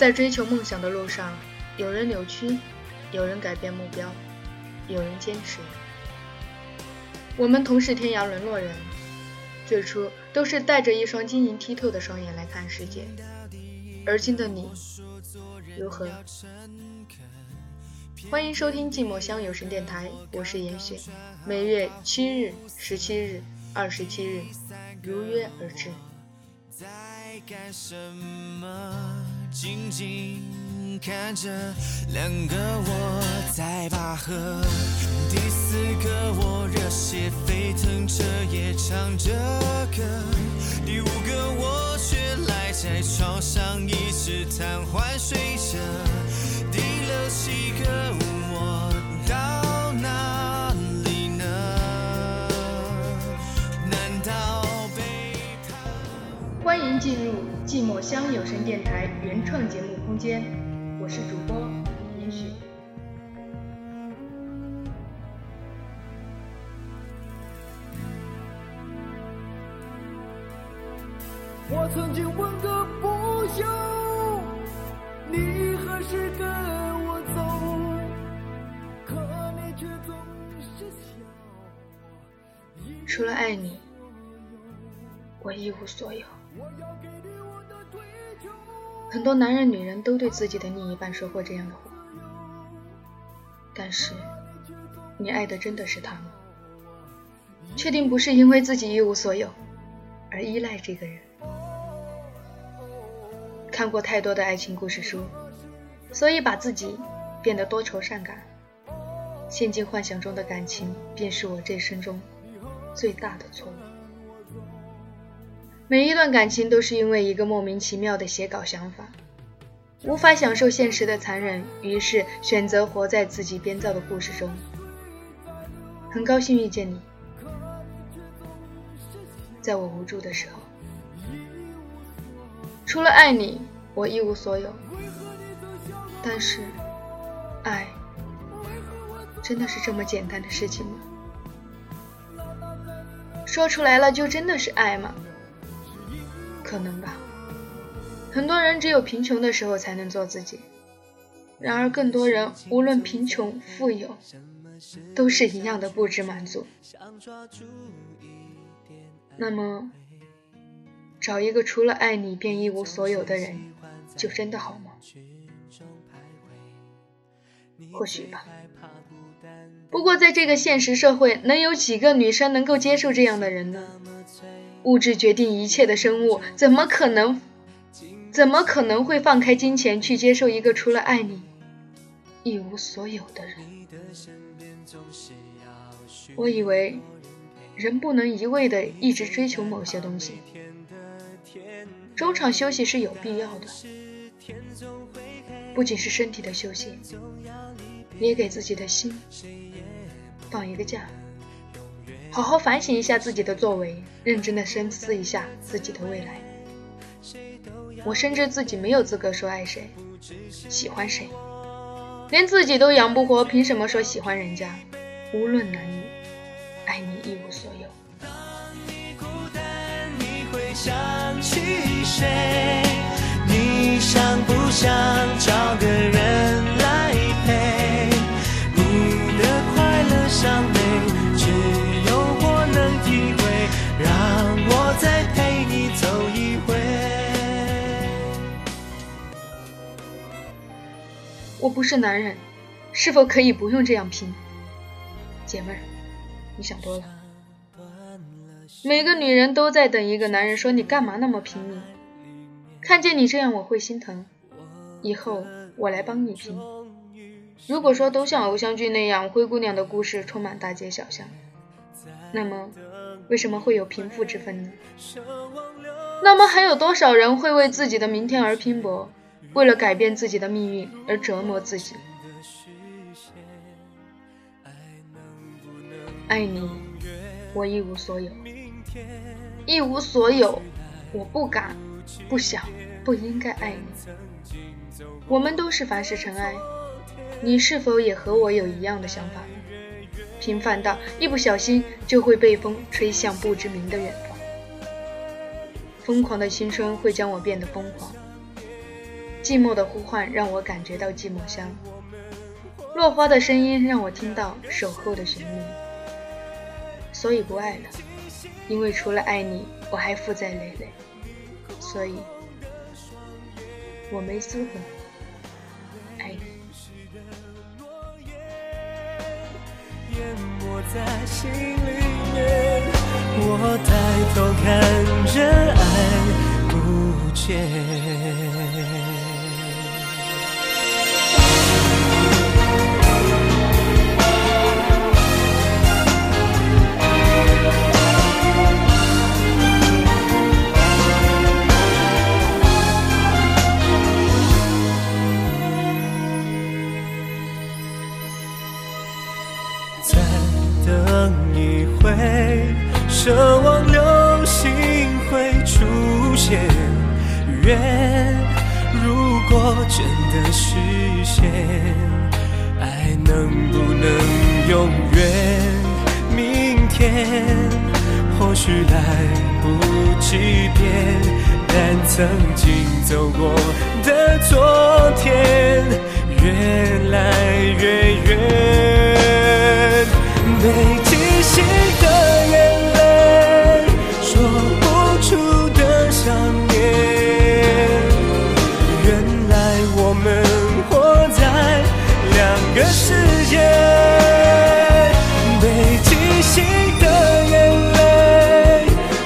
在追求梦想的路上，有人扭曲，有人改变目标，有人坚持。我们同是天涯沦落人，最初都是带着一双晶莹剔透的双眼来看世界。而今的你如何？欢迎收听寂寞乡有声电台，我是严雪，每月七日、十七日、二十七日如约而至。在干什么？静静看着两个我在拔河，第四个我热血沸腾着也唱着歌，第五个我却赖在床上一直瘫痪睡着，进入寂寞乡有声电台原创节目空间，我是主播也许。我曾经问个不休，你何时跟我走？可你却总是笑。除了爱你，我一无所有。很多男人、女人都对自己的另一半说过这样的话，但是，你爱的真的是他吗？确定不是因为自己一无所有而依赖这个人？看过太多的爱情故事书，所以把自己变得多愁善感，陷进幻想中的感情，便是我这一生中最大的错误。每一段感情都是因为一个莫名其妙的写稿想法，无法享受现实的残忍，于是选择活在自己编造的故事中。很高兴遇见你，在我无助的时候，除了爱你，我一无所有。但是，爱真的是这么简单的事情吗？说出来了就真的是爱吗？可能吧，很多人只有贫穷的时候才能做自己，然而更多人无论贫穷富有，都是一样的不知满足。那么，找一个除了爱你便一无所有的人，就真的好吗？或许吧。不过在这个现实社会，能有几个女生能够接受这样的人呢？物质决定一切的生物，怎么可能，怎么可能会放开金钱去接受一个除了爱你一无所有的人？我以为人不能一味的一直追求某些东西，中场休息是有必要的，不仅是身体的休息，也给自己的心放一个假。好好反省一下自己的作为，认真的深思一下自己的未来。我深知自己没有资格说爱谁、喜欢谁，连自己都养不活，凭什么说喜欢人家？无论男女，爱你一无所有。当你孤单，你会想起谁你想不想找个人我不是男人，是否可以不用这样拼？姐妹儿，你想多了。每个女人都在等一个男人说：“你干嘛那么拼命？”看见你这样，我会心疼。以后我来帮你拼。如果说都像偶像剧那样，灰姑娘的故事充满大街小巷，那么为什么会有贫富之分呢？那么还有多少人会为自己的明天而拼搏？为了改变自己的命运而折磨自己，爱你，我一无所有，一无所有，我不敢，不想，不应该爱你。我们都是凡世尘埃，你是否也和我有一样的想法？平凡到一不小心就会被风吹向不知名的远方，疯狂的青春会将我变得疯狂。寂寞的呼唤让我感觉到寂寞香，落花的声音让我听到守候的旋律。所以不爱了，因为除了爱你，我还负债累累。所以，我没资格爱你。我抬头看着爱不见。等一回奢望流星会出现，愿如果真的实现，爱能不能永远？明天或许来不及变，但曾经走过的昨天，越来越远。个世界被惊醒的眼泪，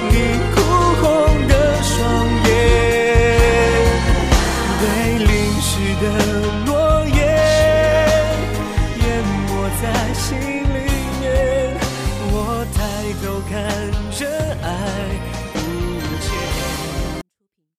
你哭红的双眼，被淋湿的诺言，淹没在心里面。我抬头看着爱。